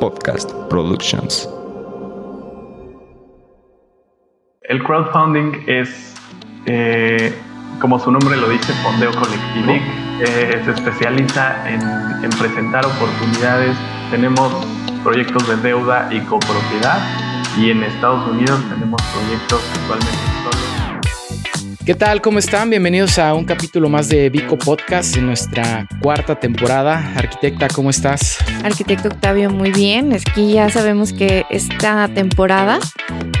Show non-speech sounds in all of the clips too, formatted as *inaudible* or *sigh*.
Podcast Productions. El crowdfunding es, eh, como su nombre lo dice, fondeo colectivo. Eh, se especializa en, en presentar oportunidades. Tenemos proyectos de deuda y copropiedad y en Estados Unidos tenemos proyectos actualmente. ¿Qué tal? ¿Cómo están? Bienvenidos a un capítulo más de Vico Podcast en nuestra cuarta temporada. Arquitecta, ¿cómo estás? Arquitecto Octavio, muy bien. Es que ya sabemos que esta temporada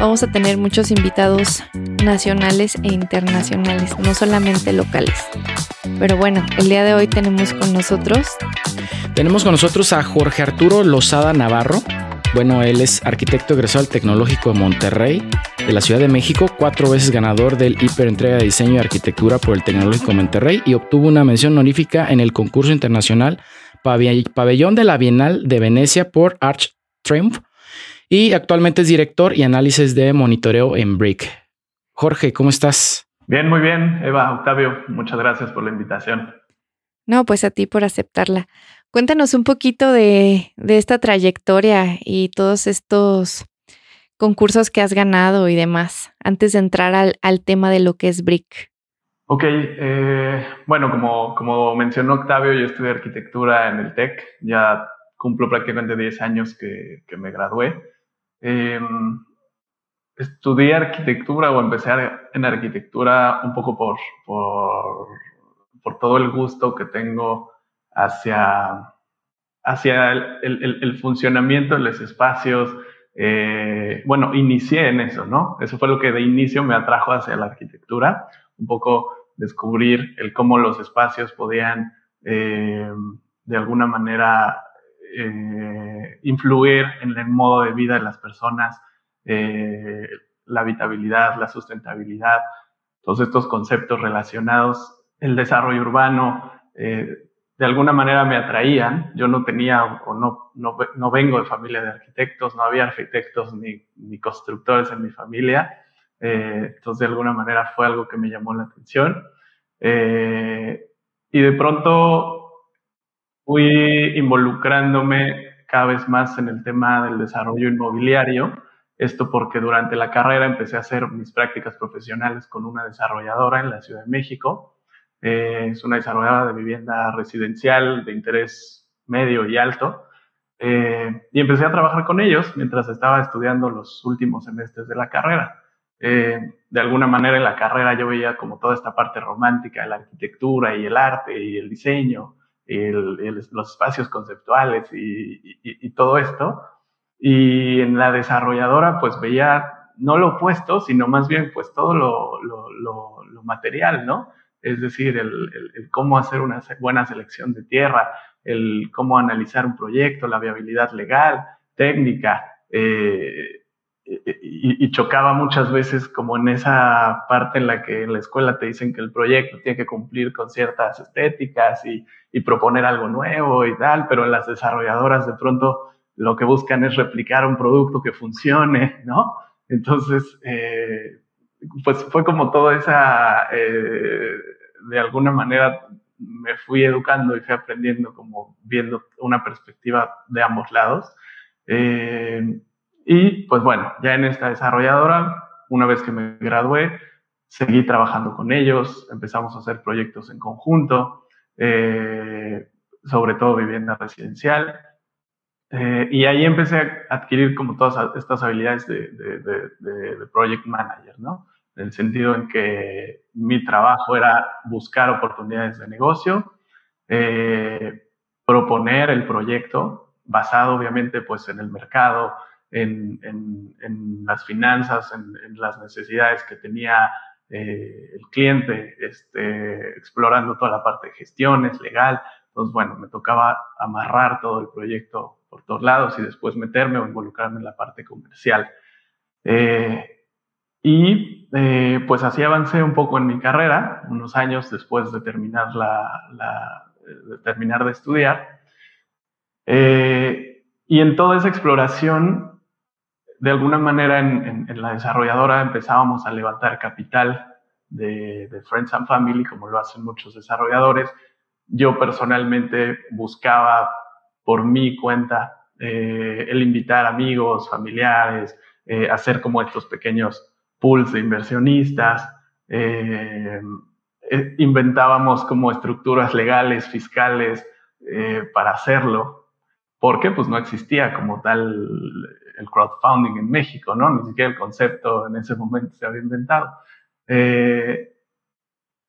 vamos a tener muchos invitados nacionales e internacionales, no solamente locales. Pero bueno, el día de hoy tenemos con nosotros. Tenemos con nosotros a Jorge Arturo Lozada Navarro. Bueno, él es arquitecto egresado del Tecnológico de Monterrey, de la Ciudad de México, cuatro veces ganador del Hiperentrega de Diseño y Arquitectura por el Tecnológico de Monterrey y obtuvo una mención honorífica en el concurso internacional Pabellón de la Bienal de Venecia por Arch Triumph y actualmente es director y análisis de monitoreo en Brick. Jorge, ¿cómo estás? Bien, muy bien, Eva, Octavio, muchas gracias por la invitación. No, pues a ti por aceptarla. Cuéntanos un poquito de, de esta trayectoria y todos estos concursos que has ganado y demás, antes de entrar al, al tema de lo que es Brick. Ok, eh, bueno, como, como mencionó Octavio, yo estudié arquitectura en el TEC, ya cumplo prácticamente 10 años que, que me gradué. Eh, estudié arquitectura o empecé en arquitectura un poco por, por, por todo el gusto que tengo hacia, hacia el, funcionamiento de los espacios. Eh, bueno, inicié en eso, ¿no? Eso fue lo que de inicio me atrajo hacia la arquitectura, un poco descubrir el cómo los espacios podían eh, de alguna manera eh, influir en el modo de vida de las personas, la habitabilidad, la sustentabilidad, todos estos conceptos relacionados, el desarrollo urbano, eh, de alguna manera me atraían. Yo no tenía o no, no, no, vengo de familia de arquitectos, no había arquitectos ni, ni constructores en mi familia. Eh, entonces, de alguna manera fue algo que me llamó la atención. Eh, y de pronto fui involucrándome cada vez más en el tema del desarrollo inmobiliario. Esto porque durante la carrera empecé a hacer mis prácticas profesionales con una desarrolladora en la Ciudad de México. Eh, es una desarrolladora de vivienda residencial de interés medio y alto. Eh, y empecé a trabajar con ellos mientras estaba estudiando los últimos semestres de la carrera. Eh, de alguna manera en la carrera yo veía como toda esta parte romántica la arquitectura y el arte y el diseño, los espacios conceptuales y, todo esto. Y en la desarrolladora pues veía no lo opuesto, sino más bien pues todo lo, lo material, ¿no? Es decir, el, el, cómo hacer una buena selección de tierra, el cómo analizar un proyecto, la viabilidad legal, técnica, eh, y, y, chocaba muchas veces como en esa parte en la que en la escuela te dicen que el proyecto tiene que cumplir con ciertas estéticas y, y, proponer algo nuevo y tal, pero en las desarrolladoras de pronto lo que buscan es replicar un producto que funcione, ¿no? Entonces, eh, pues fue como toda esa, eh, de alguna manera me fui educando y fui aprendiendo como viendo una perspectiva de ambos lados. Eh, y pues bueno, ya en esta desarrolladora, una vez que me gradué, seguí trabajando con ellos, empezamos a hacer proyectos en conjunto, eh, sobre todo vivienda residencial. Eh, y ahí empecé a adquirir como todas estas habilidades de, de, de, de, project manager, ¿no? En el sentido en que mi trabajo era buscar oportunidades de negocio, eh, proponer el proyecto basado obviamente pues en el mercado, en, en, en las finanzas, en, en, las necesidades que tenía eh, el cliente, este, explorando toda la parte de gestiones, legal. Entonces, bueno, me tocaba amarrar todo el proyecto por todos lados y después meterme o involucrarme en la parte comercial. Eh, y eh, pues así avancé un poco en mi carrera, unos años después de terminar, la, de, terminar de estudiar. Eh, y en toda esa exploración de alguna manera en, la desarrolladora empezábamos a levantar capital de, Friends and Family, como lo hacen muchos desarrolladores. Yo personalmente buscaba por mi cuenta eh, el invitar amigos, familiares, eh, hacer como estos pequeños pools de inversionistas. Eh, inventábamos como estructuras legales, fiscales para hacerlo. porque Pues no existía como tal el crowdfunding en México, ¿no? Ni siquiera el concepto en ese momento se había inventado.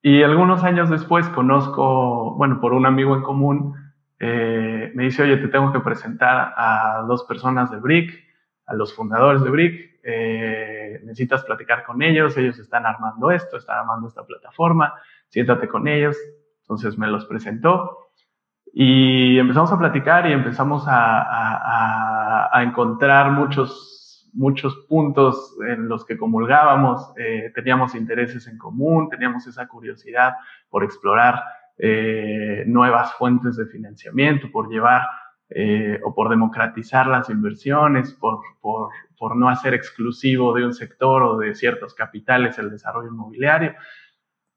y algunos años después conozco, bueno, por un amigo en común, eh, me dice, oye, te tengo que presentar a dos personas de Brick, a los fundadores de Brick, eh, necesitas platicar con ellos, ellos están armando esto, están armando esta plataforma, siéntate con ellos. Entonces me los presentó y empezamos a platicar y empezamos a, encontrar muchos, muchos puntos en los que comulgábamos, eh, teníamos intereses en común, teníamos esa curiosidad por explorar eh, nuevas fuentes de financiamiento, por llevar eh, o por democratizar las inversiones, por, por, por, no hacer exclusivo de un sector o de ciertos capitales el desarrollo inmobiliario.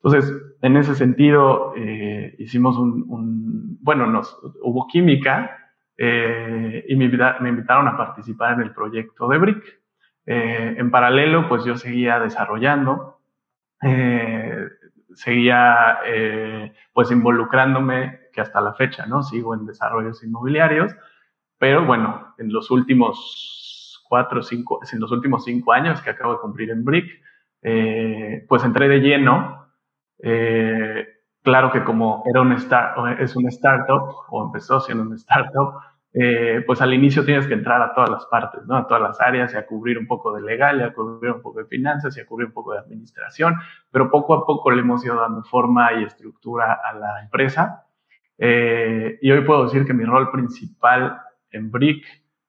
Entonces, en ese sentido, eh, hicimos un, bueno, nos, hubo química y me, me, invitaron a participar en el proyecto de BRIC. en paralelo, pues yo seguía desarrollando seguía eh, pues involucrándome, que hasta la fecha, ¿no? Sigo en desarrollos inmobiliarios, pero bueno, en los últimos cuatro, cinco, en los últimos cinco años que acabo de cumplir en Brick, eh, pues entré de lleno. Eh, claro que como era un start, es un startup, o empezó siendo un startup, eh, pues al inicio tienes que entrar a todas las partes, ¿no? A todas las áreas y a cubrir un poco de legal, y a cubrir un poco de finanzas y a cubrir un poco de administración, pero poco a poco le hemos ido dando forma y estructura a la empresa. Eh, y hoy puedo decir que mi rol principal en BRIC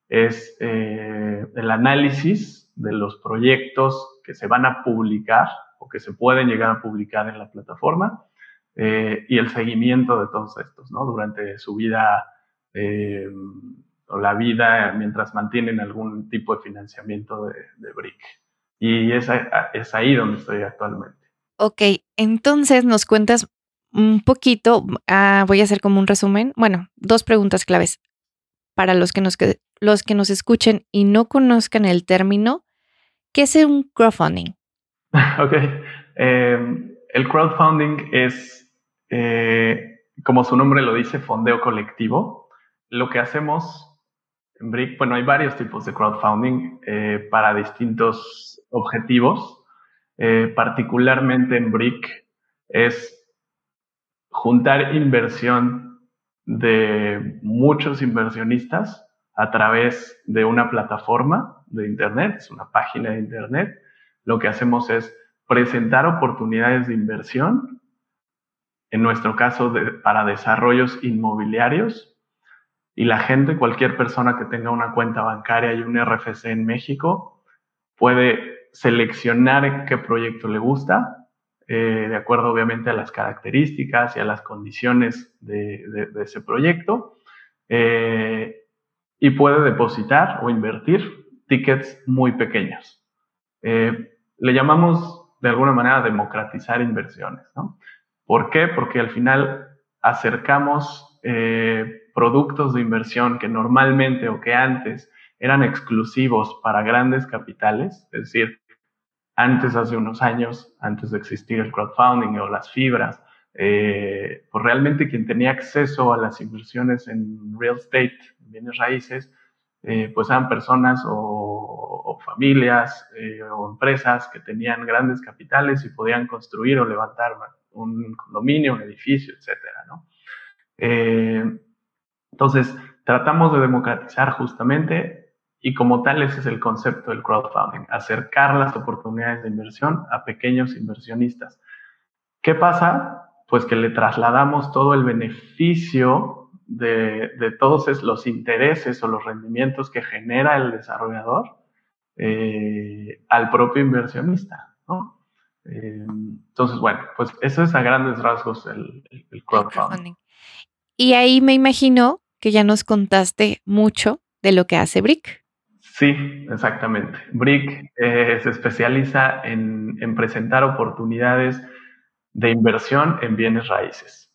es eh, el análisis de los proyectos que se van a publicar o que se pueden llegar a publicar en la plataforma y el seguimiento de todos estos, ¿no? Durante su vida eh, o la vida mientras mantienen algún tipo de financiamiento de, BRIC. Y es, es ahí donde estoy actualmente. Ok, entonces nos cuentas un poquito, ah, voy a hacer como un resumen. Bueno, dos preguntas claves para los que nos, los que nos escuchen y no conozcan el término. ¿Qué es un crowdfunding? *laughs* ok, em, el crowdfunding es, eh, como su nombre lo dice, fondeo colectivo lo que hacemos en Brick, bueno, hay varios tipos de crowdfunding eh, para distintos objetivos. Eh, particularmente en Brick es juntar inversión de muchos inversionistas a través de una plataforma de Internet, es una página de Internet. Lo que hacemos es presentar oportunidades de inversión, en nuestro caso para desarrollos inmobiliarios, y la gente, cualquier persona que tenga una cuenta bancaria y un RFC en México, puede seleccionar qué proyecto le gusta, eh, de acuerdo obviamente a las características y a las condiciones de, ese proyecto, eh, y puede depositar o invertir tickets muy pequeños. Eh, le llamamos de alguna manera democratizar inversiones. ¿no? ¿Por qué? Porque al final acercamos productos de inversión que normalmente o que antes eran exclusivos para grandes capitales, es decir, antes, hace unos años, antes de existir el crowdfunding o las fibras, eh, pues realmente quien tenía acceso a las inversiones en real estate, bienes raíces, eh, pues eran personas o, familias eh, o empresas que tenían grandes capitales y podían construir o levantar un condominio, un edificio, etcétera, ¿no? Entonces, tratamos de democratizar justamente y como tal ese es el concepto del crowdfunding, acercar las oportunidades de inversión a pequeños inversionistas. ¿Qué pasa? Pues que le trasladamos todo el beneficio de, todos los intereses o los rendimientos que genera el desarrollador eh, al propio inversionista. Eh, entonces, bueno, pues eso es a grandes rasgos el, crowdfunding. Y ahí me imagino que ya nos contaste mucho de lo que hace Brick. Sí, exactamente. Brick eh, se especializa en, presentar oportunidades de inversión en bienes raíces.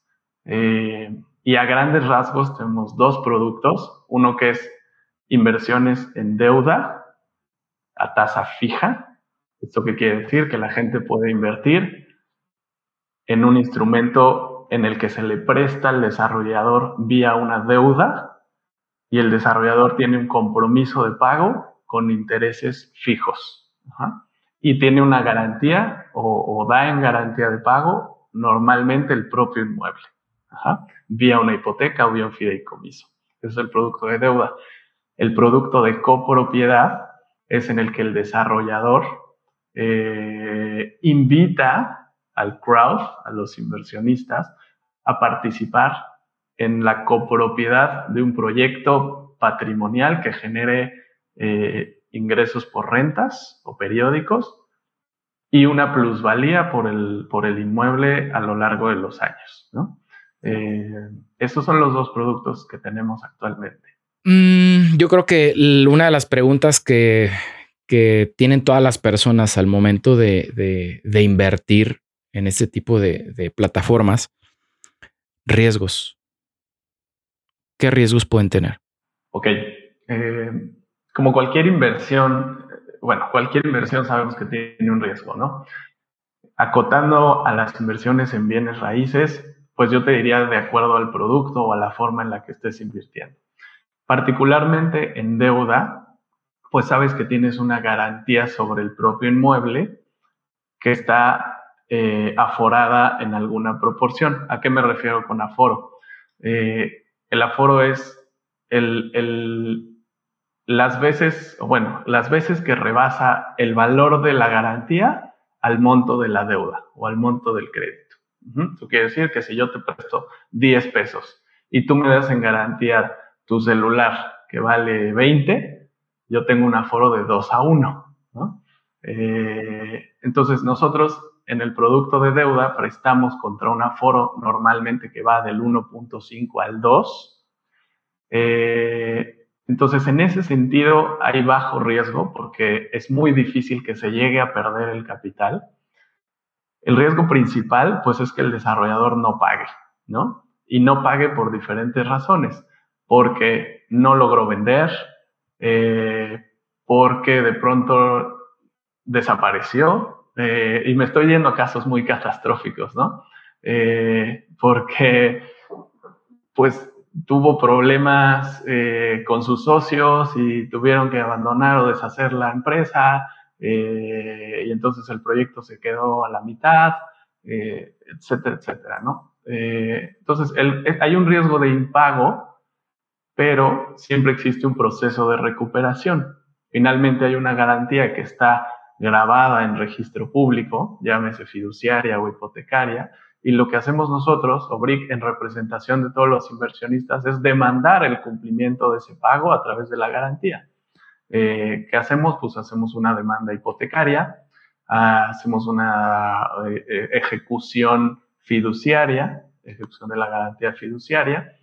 Eh, y a grandes rasgos tenemos dos productos, uno que es inversiones en deuda a tasa fija. ¿Esto qué quiere decir? Que la gente puede invertir en un instrumento en el que se le presta al desarrollador vía una deuda y el desarrollador tiene un compromiso de pago con intereses fijos. Y tiene una garantía o, da en garantía de pago normalmente el propio inmueble, vía una hipoteca o vía un fideicomiso. Ese es el producto de deuda. El producto de copropiedad es en el que el desarrollador eh, invita al crowd, a los inversionistas, a participar en la copropiedad de un proyecto patrimonial que genere eh, ingresos por rentas o periódicos y una plusvalía por el, por el inmueble a lo largo de los años. ¿no? Eh, estos son los dos productos que tenemos actualmente. Mm, yo creo que una de las preguntas que, que tienen todas las personas al momento de, de, invertir en este tipo de, plataformas, riesgos. ¿Qué riesgos pueden tener? Ok. Eh, como cualquier inversión, bueno, cualquier inversión sabemos que tiene un riesgo, ¿no? Acotando a las inversiones en bienes raíces, pues yo te diría de acuerdo al producto o a la forma en la que estés invirtiendo. Particularmente en deuda, pues sabes que tienes una garantía sobre el propio inmueble que está eh, aforada en alguna proporción. ¿A qué me refiero con aforo? Eh, el aforo es el, las veces, bueno, las veces que rebasa el valor de la garantía al monto de la deuda o al monto del crédito. Eso quiere decir que si yo te presto 10 pesos y tú me das en garantía tu celular que vale 20, yo tengo un aforo de 2 a 1. Eh, entonces nosotros en el producto de deuda prestamos contra un aforo normalmente que va del 1.5 al 2. Eh, entonces en ese sentido hay bajo riesgo porque es muy difícil que se llegue a perder el capital. El riesgo principal pues es que el desarrollador no pague, ¿no? Y no pague por diferentes razones porque no logró vender, eh, porque de pronto desapareció, eh, y me estoy yendo a casos muy catastróficos, ¿no? Eh, porque, pues, tuvo problemas con sus socios y tuvieron que abandonar o deshacer la empresa, y entonces el proyecto se quedó a la mitad, etcétera, etcétera, ¿no? entonces, hay un riesgo de impago pero siempre existe un proceso de recuperación. Finalmente hay una garantía que está grabada en registro público, llámese fiduciaria o hipotecaria, y lo que hacemos nosotros, OBRIC, en representación de todos los inversionistas, es demandar el cumplimiento de ese pago a través de la garantía. Eh, ¿Qué hacemos? Pues hacemos una demanda hipotecaria, hacemos una eh, eh, ejecución fiduciaria, ejecución de la garantía fiduciaria,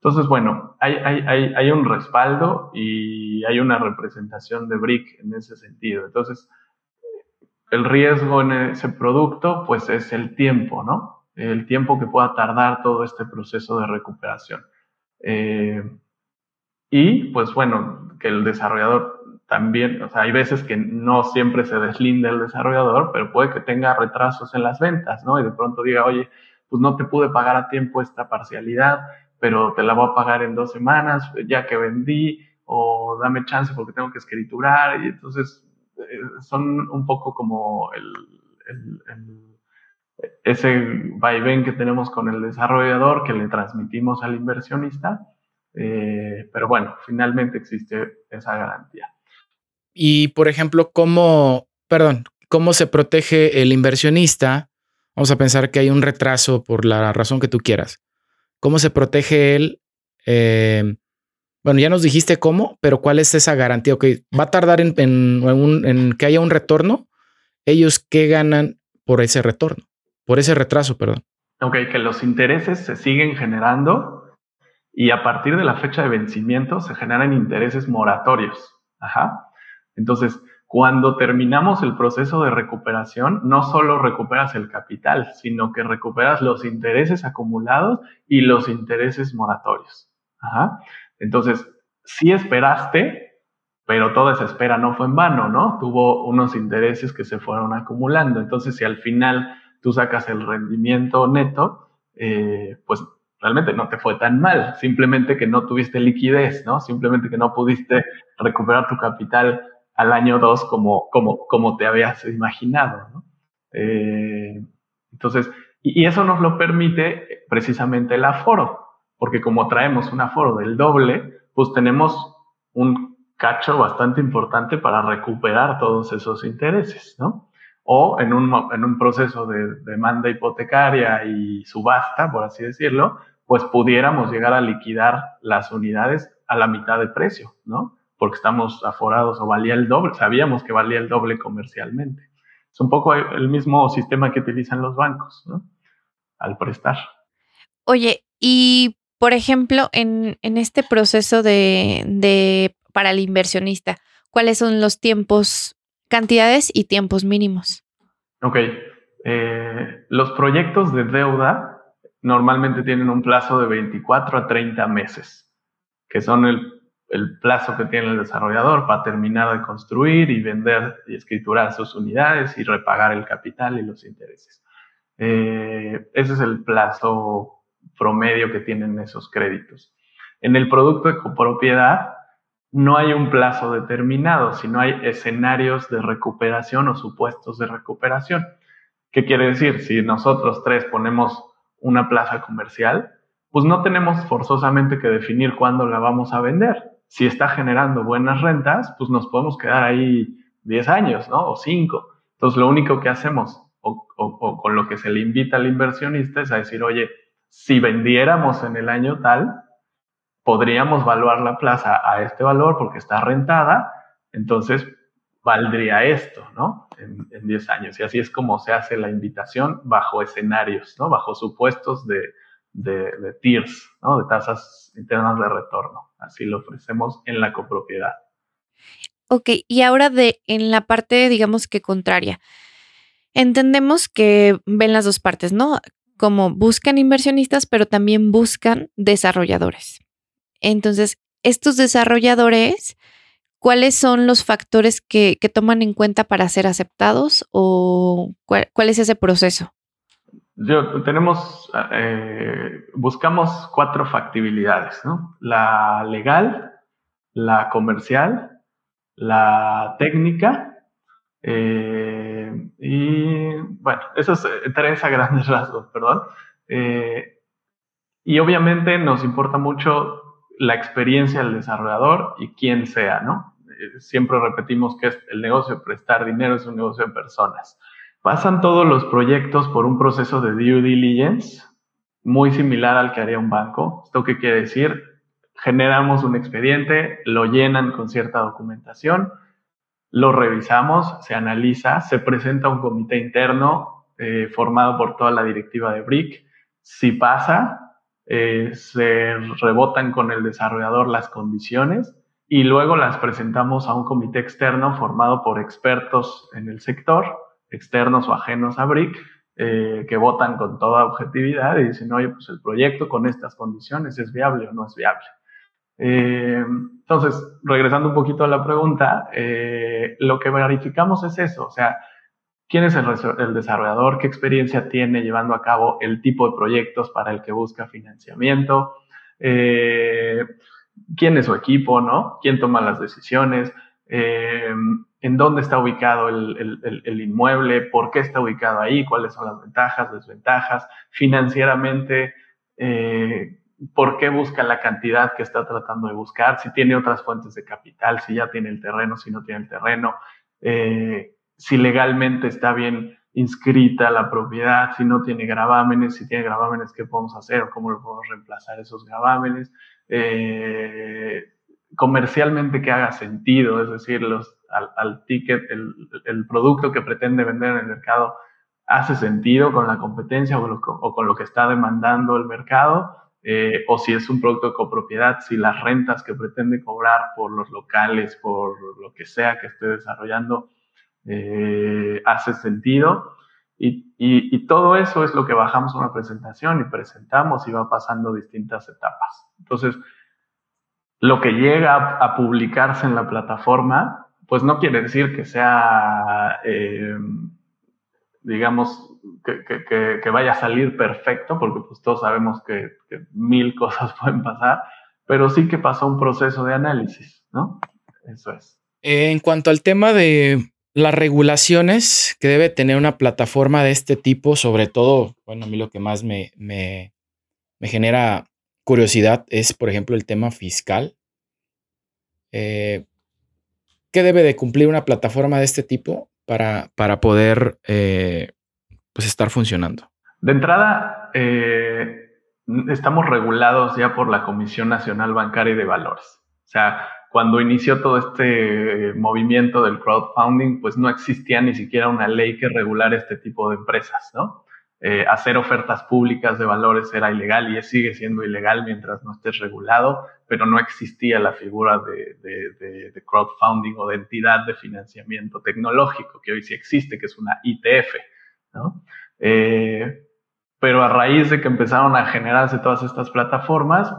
entonces, bueno, hay, hay, hay, un respaldo y hay una representación de BRIC en ese sentido. Entonces, el riesgo en ese producto, pues es el tiempo, ¿no? El tiempo que pueda tardar todo este proceso de recuperación. Eh, y, pues bueno, que el desarrollador también, o sea, hay veces que no siempre se deslinda el desarrollador, pero puede que tenga retrasos en las ventas, ¿no? Y de pronto diga, oye, pues no te pude pagar a tiempo esta parcialidad, pero te la voy a pagar en dos semanas, ya que vendí, o dame chance porque tengo que escriturar, y entonces son un poco como el, ese vaivén que tenemos con el desarrollador que le transmitimos al inversionista, eh, pero bueno, finalmente existe esa garantía. Y por ejemplo, ¿cómo, perdón, cómo se protege el inversionista? Vamos a pensar que hay un retraso por la razón que tú quieras. ¿Cómo se protege él? Eh, bueno, ya nos dijiste cómo, pero ¿cuál es esa garantía? Ok, va a tardar en, que haya un retorno. ¿Ellos qué ganan por ese retorno? Por ese retraso, perdón. Ok, que los intereses se siguen generando y a partir de la fecha de vencimiento se generan intereses moratorios. Ajá. Entonces, cuando terminamos el proceso de recuperación, no solo recuperas el capital, sino que recuperas los intereses acumulados y los intereses moratorios. Entonces, sí esperaste, pero toda esa espera no fue en vano, ¿no? Tuvo unos intereses que se fueron acumulando. Entonces, si al final tú sacas el rendimiento neto, eh, pues realmente no te fue tan mal, simplemente que no tuviste liquidez, ¿no? Simplemente que no pudiste recuperar tu capital al año 2 como, como, como te habías imaginado, ¿no? Eh, entonces, y, eso nos lo permite precisamente el aforo, porque como traemos un aforo del doble, pues tenemos un cacho bastante importante para recuperar todos esos intereses, ¿no? O en un, en un proceso de demanda hipotecaria y subasta, por así decirlo, pues pudiéramos llegar a liquidar las unidades a la mitad de precio, ¿no? Porque estamos aforados o valía el doble, sabíamos que valía el doble comercialmente. Es un poco el mismo sistema que utilizan los bancos, ¿no? Al prestar. Oye, y por ejemplo, en, este proceso de, para el inversionista, ¿cuáles son los tiempos, cantidades y tiempos mínimos? Ok. Eh, los proyectos de deuda normalmente tienen un plazo de 24 a 30 meses, que son el, plazo que tiene el desarrollador para terminar de construir y vender y escriturar sus unidades y repagar el capital y los intereses. Eh, ese es el plazo promedio que tienen esos créditos. En el producto de copropiedad no hay un plazo determinado, sino hay escenarios de recuperación o supuestos de recuperación. ¿Qué quiere decir? Si nosotros tres ponemos una plaza comercial, pues no tenemos forzosamente que definir cuándo la vamos a vender. Si está generando buenas rentas, pues nos podemos quedar ahí 10 años, ¿no? O 5. Entonces, lo único que hacemos, o, con lo que se le invita al inversionista, es a decir, oye, si vendiéramos en el año tal, podríamos valuar la plaza a este valor porque está rentada, entonces valdría esto, ¿no? En, 10 años. Y así es como se hace la invitación bajo escenarios, ¿no? Bajo supuestos de, de, tiers, ¿no? De tasas internas de retorno. Así lo ofrecemos en la copropiedad. Ok, y ahora de en la parte, digamos que contraria. Entendemos que ven las dos partes, ¿no? Como buscan inversionistas, pero también buscan desarrolladores. Entonces, estos desarrolladores ¿cuáles son los factores que, toman en cuenta para ser aceptados o cuál, es ese proceso? Yo, tenemos, eh, buscamos cuatro factibilidades, ¿no? La legal, la comercial, la técnica eh, y, bueno, esos eh, tres a grandes *laughs* rasgos, perdón. y obviamente nos importa mucho la experiencia del desarrollador y quién sea, ¿no? Eh, siempre repetimos que el negocio de prestar dinero es un negocio de personas. Pasan todos los proyectos por un proceso de due diligence muy similar al que haría un banco. ¿Esto qué quiere decir? Generamos un expediente, lo llenan con cierta documentación, lo revisamos, se analiza, se presenta un comité interno eh, formado por toda la directiva de BRIC. Si pasa, eh, se rebotan con el desarrollador las condiciones y luego las presentamos a un comité externo formado por expertos en el sector, externos o ajenos a BRIC, eh, que votan con toda objetividad y dicen, oye, pues el proyecto con estas condiciones es viable o no es viable. Eh, entonces, regresando un poquito a la pregunta, lo que verificamos es eso, o sea, quién es el, desarrollador, qué experiencia tiene llevando a cabo el tipo de proyectos para el que busca financiamiento, eh, quién es su equipo, ¿no? ¿Quién toma las decisiones? Eh, ¿En dónde está ubicado el, inmueble? ¿Por qué está ubicado ahí? ¿Cuáles son las ventajas, desventajas? Financieramente, eh, ¿por qué busca la cantidad que está tratando de buscar? Si tiene otras fuentes de capital, si ya tiene el terreno, si no tiene el terreno si legalmente está bien inscrita la propiedad, si no tiene gravámenes, si tiene gravámenes, qué podemos hacer cómo lo podemos reemplazar esos gravámenes. Eh, comercialmente que haga sentido, es decir, al, ticket, el, producto que pretende vender en el mercado hace sentido con la competencia o, con lo que está demandando el mercado, eh, o si es un producto de copropiedad, si las rentas que pretende cobrar por los locales, por lo que sea que esté desarrollando, eh, hace sentido. Y, todo eso es lo que bajamos una presentación y presentamos y va pasando distintas etapas. Entonces, lo que llega a, publicarse en la plataforma, pues no quiere decir que sea, eh, digamos, que, vaya a salir perfecto, porque pues todos sabemos que, mil *laughs* cosas pueden pasar, pero sí que pasó un proceso de análisis, ¿no? Eso es. En cuanto al tema de las regulaciones que debe tener una plataforma de este tipo, sobre todo, bueno, a mí lo que más me, me, me genera curiosidad es, por ejemplo, el tema fiscal. Eh, ¿Qué debe de cumplir una plataforma de este tipo para, para poder eh, pues estar funcionando? De entrada, eh, estamos regulados ya por la Comisión Nacional Bancaria y de Valores. O sea, cuando inició todo este movimiento del crowdfunding, pues no existía ni siquiera una ley que regulara este tipo de empresas, ¿no? Eh, hacer ofertas públicas de valores era ilegal y sigue siendo ilegal mientras no estés regulado, pero no existía la figura de, crowdfunding o de entidad de financiamiento tecnológico, que hoy sí existe, que es una ITF. Eh, pero a raíz de que empezaron a generarse todas estas plataformas,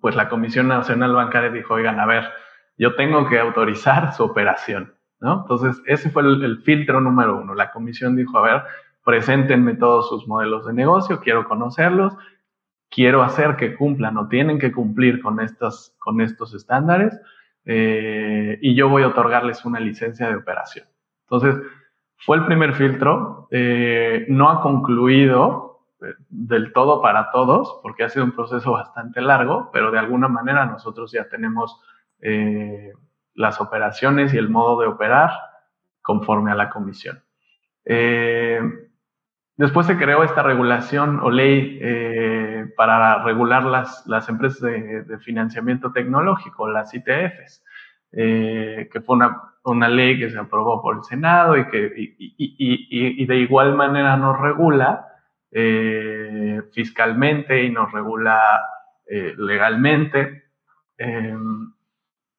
pues la Comisión Nacional Bancaria dijo, oigan, a ver, yo tengo que autorizar su operación. ¿no? Entonces, ese fue el filtro número uno. La comisión dijo, a ver, preséntenme todos sus modelos de negocio, quiero conocerlos, quiero hacer que cumplan o tienen que cumplir con, estas, con estos estándares eh, y yo voy a otorgarles una licencia de operación. Entonces, fue el primer filtro, eh, no ha concluido eh, del todo para todos, porque ha sido un proceso bastante largo, pero de alguna manera nosotros ya tenemos las operaciones y el modo de operar conforme a la comisión. Después se creó esta regulación o ley eh, para regular las, las empresas de, financiamiento tecnológico, las ITFs, eh, que fue una, una, ley que se aprobó por el Senado y que y, y, y, de igual manera nos regula eh, fiscalmente y nos regula legalmente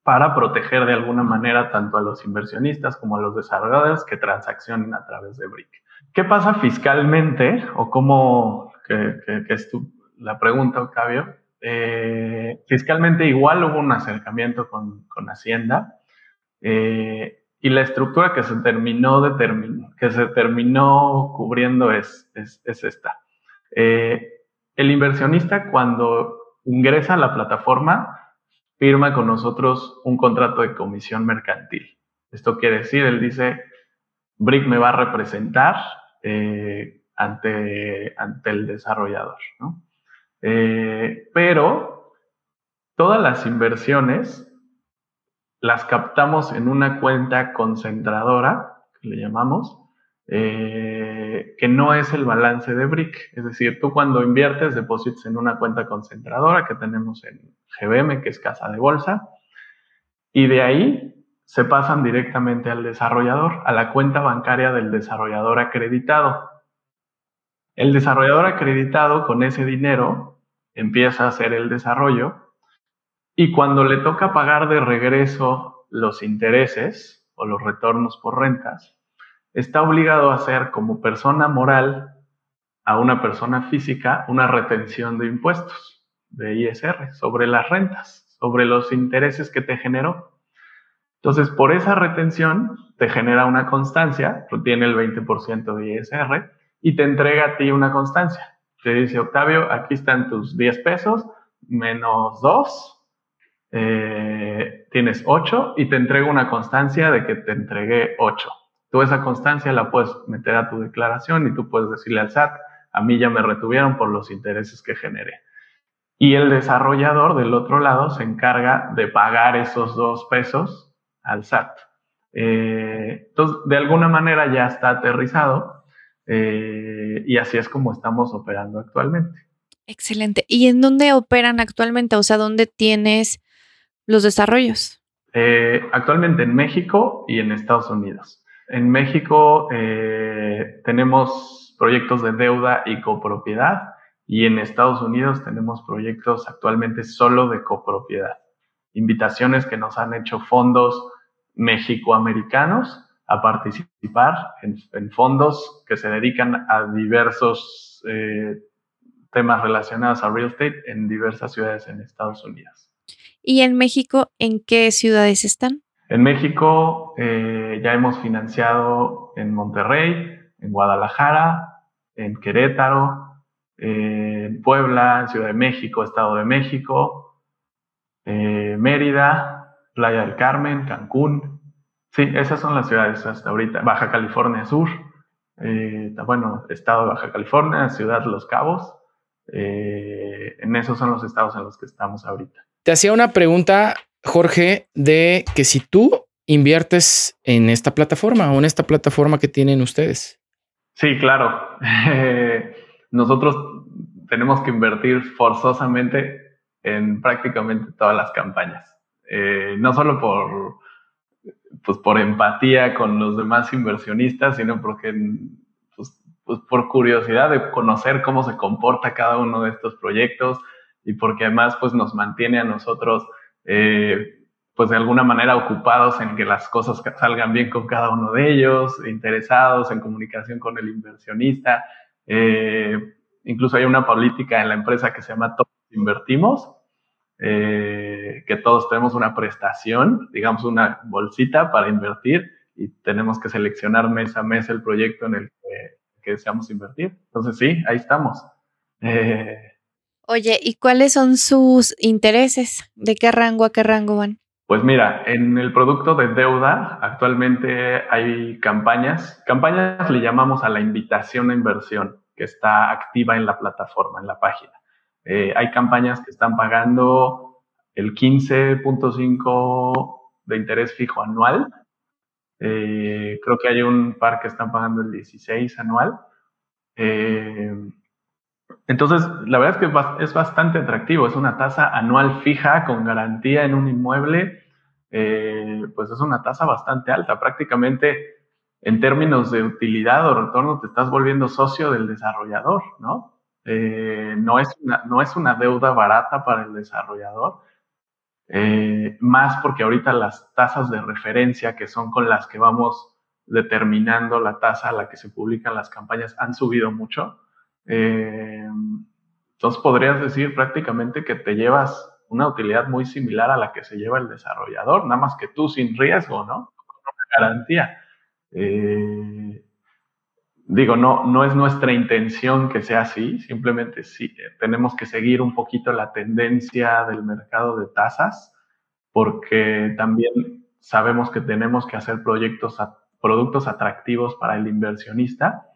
para proteger de alguna manera tanto a los inversionistas como a los desarrolladores que transaccionen a través de BRIC. ¿Qué pasa fiscalmente o cómo, que, es la pregunta, Octavio? Eh, fiscalmente igual hubo un acercamiento con, Hacienda eh, y la estructura que se terminó, que se terminó cubriendo es, es, esta. Eh, el inversionista cuando ingresa a la plataforma firma con nosotros un contrato de comisión mercantil. Esto quiere decir, él dice, BRIC me va a representar eh, ante, ante el desarrollador. Eh, pero todas las inversiones las captamos en una cuenta concentradora, que le llamamos, eh, que no es el balance de BRIC. Es decir, tú cuando inviertes, depositas en una cuenta concentradora que tenemos en GBM, que es casa de bolsa, y de ahí se pasan directamente al desarrollador, a la cuenta bancaria del desarrollador acreditado. El desarrollador acreditado con ese dinero empieza a hacer el desarrollo y cuando le toca pagar de regreso los intereses o los retornos por rentas, está obligado a hacer como persona moral a una persona física una retención de impuestos de ISR sobre las rentas, sobre los intereses que te generó. Entonces, por esa retención, te genera una constancia, retiene el 20% de ISR y te entrega a ti una constancia. Te dice, Octavio, aquí están tus 10 pesos, menos 2, eh, tienes 8 y te entrega una constancia de que te entregué 8. Tú esa constancia la puedes meter a tu declaración y tú puedes decirle al SAT, a mí ya me retuvieron por los intereses que generé. Y el desarrollador del otro lado se encarga de pagar esos dos pesos al SAT. Eh, entonces, de alguna manera ya está aterrizado eh, y así es como estamos operando actualmente. Excelente. ¿Y en dónde operan actualmente? O sea, ¿dónde tienes los desarrollos? Eh, actualmente en México y en Estados Unidos. En México tenemos proyectos de deuda y copropiedad y en Estados Unidos tenemos proyectos actualmente solo de copropiedad. Invitaciones que nos han hecho fondos mexicoamericanos a participar en, fondos que se dedican a diversos eh, temas relacionados a real estate en diversas ciudades en Estados Unidos. ¿Y en México, en qué ciudades están? En México eh, ya hemos financiado en Monterrey, en Guadalajara, en Querétaro, en Puebla, en Ciudad de México, Estado de México, eh, Mérida, Playa del Carmen, Cancún. Sí, esas son las ciudades hasta ahorita. Baja California Sur, eh, bueno, Estado de Baja California, Ciudad Los Cabos. en esos son los estados en los que estamos ahorita. Te hacía una pregunta, Jorge, de que si tú inviertes en esta plataforma o en esta plataforma que tienen ustedes. Sí, claro. *laughs* nosotros tenemos que invertir forzosamente en prácticamente todas las campañas. Eh, no solo por, pues por empatía con los demás inversionistas, sino porque pues, pues por curiosidad de conocer cómo se comporta cada uno de estos proyectos, y porque además pues nos mantiene a nosotros eh, pues de alguna manera ocupados en que las cosas salgan bien con cada uno de ellos, interesados en comunicación con el inversionista. Eh, incluso hay una política en la empresa que se llama Todos Invertimos, eh, que todos tenemos una prestación, digamos una bolsita para invertir y tenemos que seleccionar mes a mes el proyecto en el que, que deseamos invertir. Entonces sí, ahí estamos. Oye, ¿y cuáles son sus intereses? ¿De qué rango a qué rango van? Pues mira, en el producto de deuda actualmente hay campañas. Campañas le llamamos a la invitación a inversión que está activa en la plataforma, en la página. Eh, hay campañas que están pagando el 15.5 de interés fijo anual. Eh, creo que hay un par que están pagando el 16 anual. Eh, entonces, la verdad es que es bastante atractivo. Es una tasa anual fija con garantía en un inmueble. Pues es una tasa bastante alta. Prácticamente en términos de utilidad o retorno te estás volviendo socio del desarrollador, ¿no? Eh, no, es una, no es una deuda barata para el desarrollador. Eh, más porque ahorita las tasas de referencia que son con las que vamos determinando la tasa a la que se publican las campañas han subido mucho. Eh, entonces podrías decir prácticamente que te llevas una utilidad muy similar a la que se lleva el desarrollador, nada más que tú sin riesgo, ¿no? Con una garantía. Eh, digo, no, no es nuestra intención que sea así, simplemente sí, eh, tenemos que seguir un poquito la tendencia del mercado de tasas, porque también sabemos que tenemos que hacer proyectos, productos atractivos para el inversionista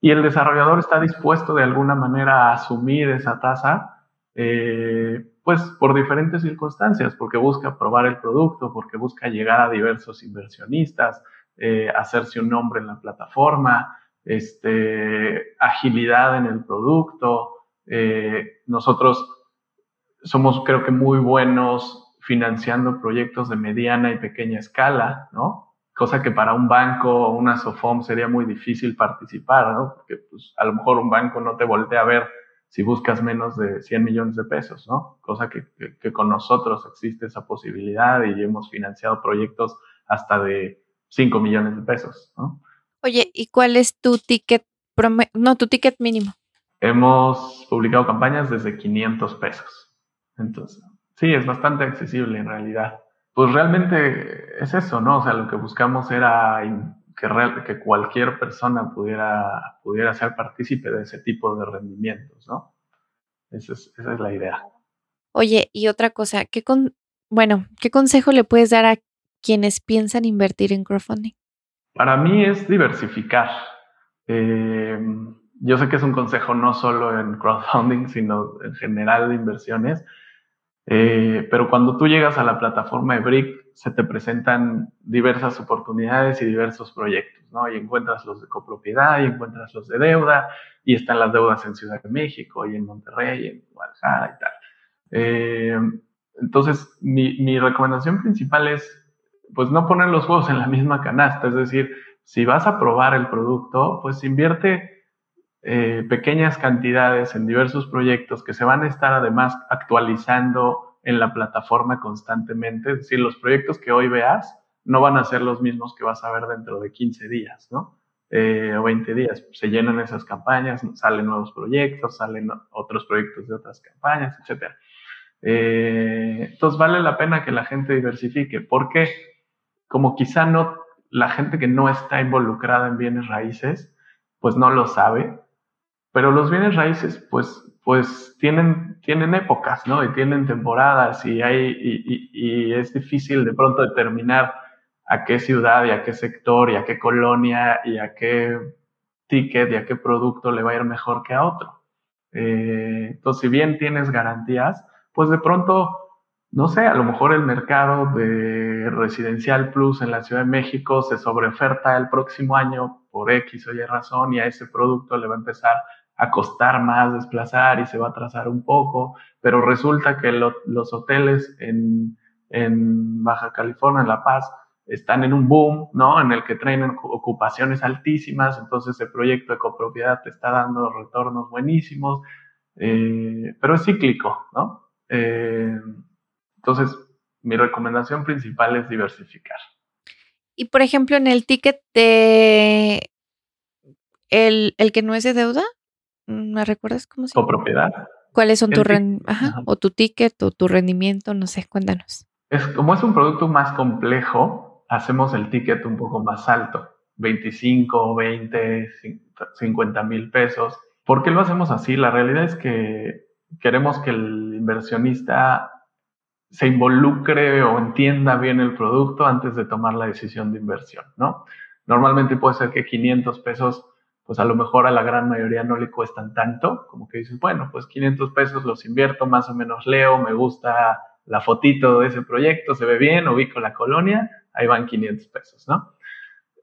y el desarrollador está dispuesto de alguna manera a asumir esa tasa, eh, pues por diferentes circunstancias, porque busca probar el producto, porque busca llegar a diversos inversionistas, eh, hacerse un nombre en la plataforma, este, agilidad en el producto. Eh, nosotros somos creo que muy buenos financiando proyectos de mediana y pequeña escala, ¿no? cosa que para un banco o una SOFOM sería muy difícil participar, ¿no? Porque pues, a lo mejor un banco no te voltea a ver si buscas menos de 100 millones de pesos, ¿no? Cosa que, que, con nosotros existe esa posibilidad y hemos financiado proyectos hasta de 5 millones de pesos, ¿no? Oye, ¿y cuál es tu ticket, no, tu ticket mínimo? Hemos publicado campañas desde 500 pesos. Entonces, sí, es bastante accesible en realidad pues realmente es eso, ¿no? O sea, lo que buscamos era que, que cualquier persona pudiera, pudiera ser partícipe de ese tipo de rendimientos, ¿no? Esa es, esa es la idea. Oye, y otra cosa, ¿qué con, bueno, ¿qué consejo le puedes dar a quienes piensan invertir en crowdfunding? Para mí es diversificar. Eh, yo sé que es un consejo no solo en crowdfunding, sino en general de inversiones eh, pero cuando tú llegas a la plataforma de Brick, se te presentan diversas oportunidades y diversos proyectos, ¿no? Y encuentras los de copropiedad, y encuentras los de deuda, y están las deudas en Ciudad de México, y en Monterrey, y en Guadalajara y tal. Eh, entonces, mi, mi recomendación principal es, pues, no poner los huevos en la misma canasta, es decir, si vas a probar el producto, pues invierte eh, pequeñas cantidades en diversos proyectos que se van a estar además actualizando en la plataforma constantemente. Es decir, los proyectos que hoy veas no van a ser los mismos que vas a ver dentro de 15 días, ¿no? Eh, o 20 días. Se llenan esas campañas, salen nuevos proyectos, salen otros proyectos de otras campañas, etc. Eh, entonces vale la pena que la gente diversifique, porque como quizá no, la gente que no está involucrada en bienes raíces, pues no lo sabe, pero los bienes raíces, pues, pues tienen, tienen épocas, ¿no? Y tienen temporadas y, hay, y, y es difícil de pronto determinar a qué ciudad y a qué sector y a qué colonia y a qué ticket y a qué producto le va a ir mejor que a otro. Eh, entonces, si bien tienes garantías, pues de pronto, no sé, a lo mejor el mercado de residencial plus en la Ciudad de México se sobreoferta el próximo año por X o Y razón y a ese producto le va a empezar a costar más desplazar y se va a atrasar un poco, pero resulta que los hoteles en, en Baja California, en La Paz, están en un boom, ¿no? En el que traen ocupaciones altísimas, entonces el proyecto de copropiedad te está dando retornos buenísimos, eh, pero es cíclico, ¿no? Eh, entonces, mi recomendación principal es diversificar. Y por ejemplo, en el ticket de el, que no es de deuda, ¿me recuerdas cómo se llama? Copropiedad. ¿Cuáles son tu o tu ticket o tu rendimiento? No sé, cuéntanos. Es, como es un producto más complejo, hacemos el ticket un poco más alto, 25, 20, 50 mil pesos. ¿Por qué lo hacemos así? La realidad es que queremos que el inversionista se involucre o entienda bien el producto antes de tomar la decisión de inversión, ¿no? Normalmente puede ser que 500 pesos, pues a lo mejor a la gran mayoría no le cuestan tanto, como que dices, bueno, pues 500 pesos los invierto, más o menos leo, me gusta la fotito de ese proyecto, se ve bien, ubico la colonia, ahí van 500 pesos, ¿no?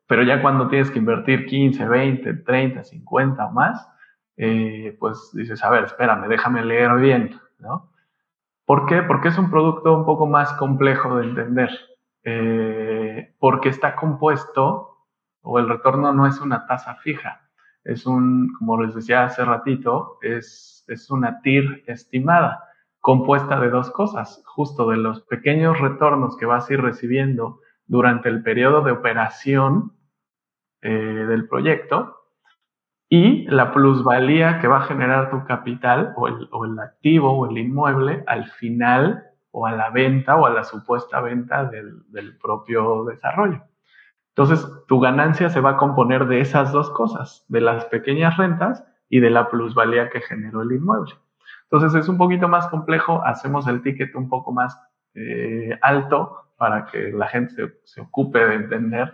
Pero ya cuando tienes que invertir 15, 20, 30, 50 o más, eh, pues dices, a ver, espérame, déjame leer bien, ¿no? ¿Por qué? Porque es un producto un poco más complejo de entender. Eh, porque está compuesto, o el retorno no es una tasa fija, es un, como les decía hace ratito, es, es una TIR estimada, compuesta de dos cosas, justo de los pequeños retornos que vas a ir recibiendo durante el periodo de operación eh, del proyecto y la plusvalía que va a generar tu capital o el, activo o el inmueble al final o a la venta o a la supuesta venta del, del propio desarrollo. Entonces, tu ganancia se va a componer de esas dos cosas, de las pequeñas rentas y de la plusvalía que generó el inmueble. Entonces, es un poquito más complejo, hacemos el ticket un poco más eh, alto para que la gente se, ocupe de entender.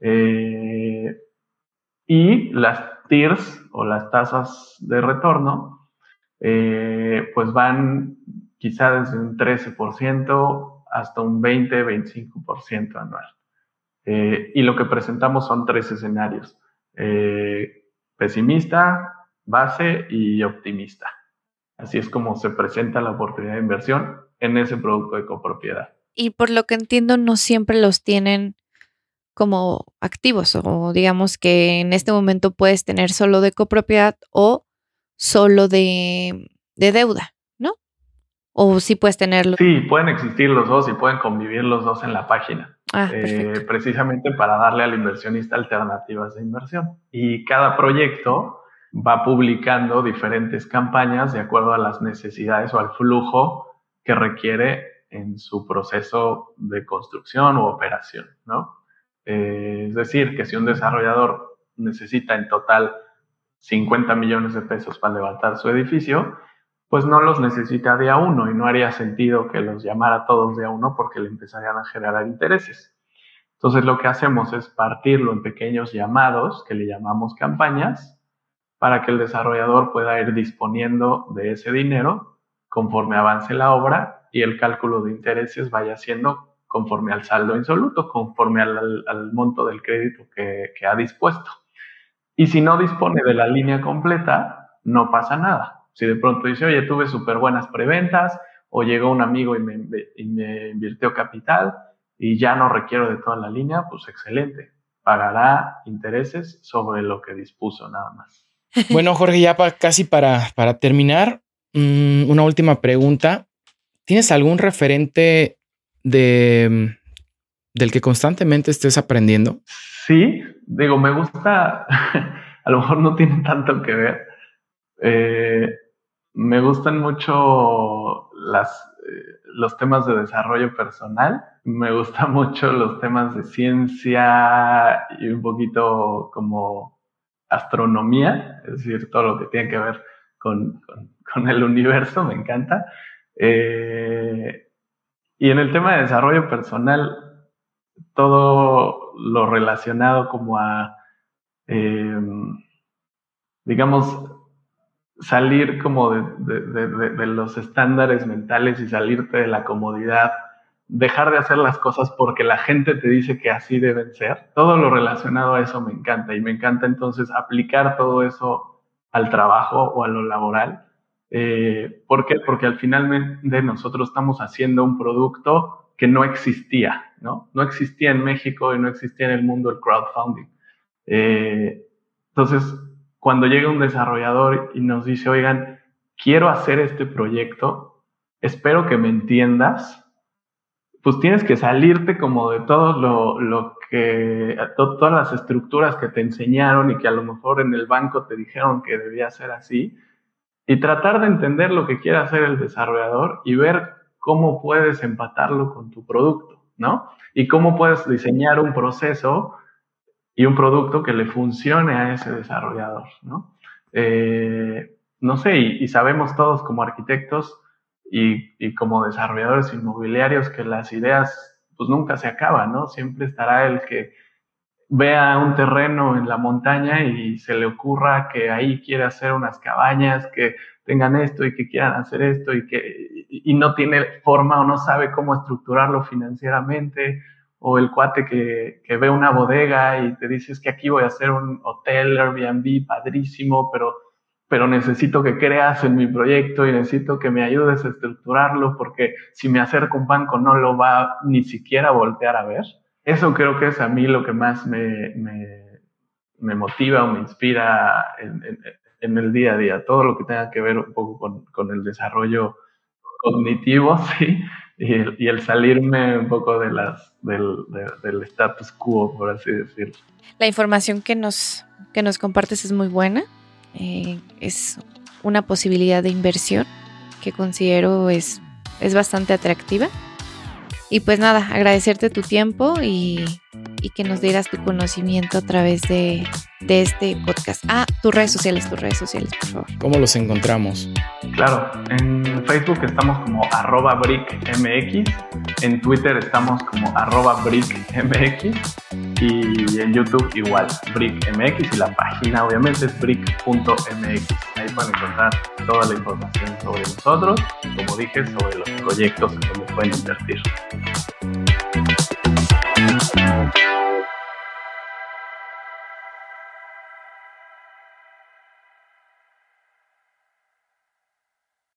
Eh, y las TIRs o las tasas de retorno, eh, pues van quizá desde un 13% hasta un 20-25% anual. Eh, y lo que presentamos son tres escenarios, pesimista, base y optimista. Así es como se presenta la oportunidad de inversión en ese producto de copropiedad y por lo que entiendo no siempre los tienen como activos o digamos que en este momento puedes tener solo de copropiedad o solo de, deuda, ¿no? O sí puedes tenerlo. Sí, pueden existir los dos y pueden convivir los dos en la página. Ah, eh, precisamente para darle al inversionista alternativas de inversión. Y cada proyecto va publicando diferentes campañas de acuerdo a las necesidades o al flujo que requiere en su proceso de construcción u operación, ¿no? Eh, es decir, que si un desarrollador necesita en total 50 millones de pesos para levantar su edificio, pues no los necesita de uno y no haría sentido que los llamara todos de uno porque le empezarían a generar intereses. Entonces lo que hacemos es partirlo en pequeños llamados que le llamamos campañas para que el desarrollador pueda ir disponiendo de ese dinero conforme avance la obra y el cálculo de intereses vaya siendo conforme al saldo insoluto, conforme al, monto del crédito que, ha dispuesto. Y si no dispone de la línea completa, no pasa nada. Si de pronto dice, oye, tuve súper buenas preventas, o llegó un amigo y me, y me invirtió capital y ya no requiero de toda la línea, pues excelente. Pagará intereses sobre lo que dispuso nada más. *laughs* Bueno, Jorge, ya casi para, para terminar, mm, una última pregunta. ¿Tienes algún referente de del que constantemente estés aprendiendo? Sí, digo, me gusta, *laughs* a lo mejor no tiene tanto que ver. Eh, me gustan mucho las, eh, los temas de desarrollo personal. Me gustan *laughs* mucho los temas de ciencia y un poquito como astronomía, es decir, todo lo que tiene que ver con, el universo, me encanta. Eh, y en el tema de desarrollo personal, todo lo relacionado como a, em, digamos, salir como de, los estándares mentales y salirte de la comodidad, dejar de hacer las cosas porque la gente te dice que así deben ser. Todo lo relacionado a eso me encanta y me encanta entonces aplicar todo eso al trabajo o a lo laboral. Eh, ¿Por qué? Porque al final de nosotros estamos haciendo un producto que no existía, ¿no? No existía en México y no existía en el mundo el crowdfunding. Eh, entonces, cuando llega un desarrollador y nos dice, oigan, quiero hacer este proyecto, espero que me entiendas, pues tienes que salirte como de todo lo, que, todas las estructuras que te enseñaron y que a lo mejor en el banco te dijeron que debía ser así, y tratar de entender lo que quiere hacer el desarrollador y ver cómo puedes empatarlo con tu producto, ¿no? Y cómo puedes diseñar un proceso y un producto que le funcione a ese desarrollador, ¿no? Eh, no sé, y, sabemos todos como arquitectos y, como desarrolladores inmobiliarios que las ideas pues nunca se acaban, ¿no? Siempre estará el que vea un terreno en la montaña y se le ocurra que ahí quiere hacer unas cabañas que tengan esto y que quieran hacer esto y que y no tiene forma o no sabe cómo estructurarlo financieramente o el cuate que, que, ve una bodega y te dices que aquí voy a hacer un hotel Airbnb padrísimo, pero, pero necesito que creas en mi proyecto y necesito que me ayudes a estructurarlo porque si me acerco un banco no lo va ni siquiera a voltear a ver. Eso creo que es a mí lo que más me, me, motiva o me inspira en, el día a día, todo lo que tenga que ver un poco con, con el desarrollo cognitivo, *laughs* sí, y el, salirme un poco de las, del, del status quo, por así decirlo. La información que nos, que nos compartes es muy buena. Eh, es una posibilidad de inversión que considero es, es bastante atractiva. Y pues nada, agradecerte tu tiempo y, y que nos dieras tu conocimiento a través de, de, este podcast. Ah, tus redes sociales, tus redes sociales, por favor. ¿Cómo los encontramos? Claro, en Facebook estamos como arroba brickmx, en Twitter estamos como arroba brickmx y en YouTube igual, brickmx y la página obviamente es brick.mx. Ahí pueden encontrar toda la información sobre nosotros y como dije, sobre los proyectos en donde pueden invertir.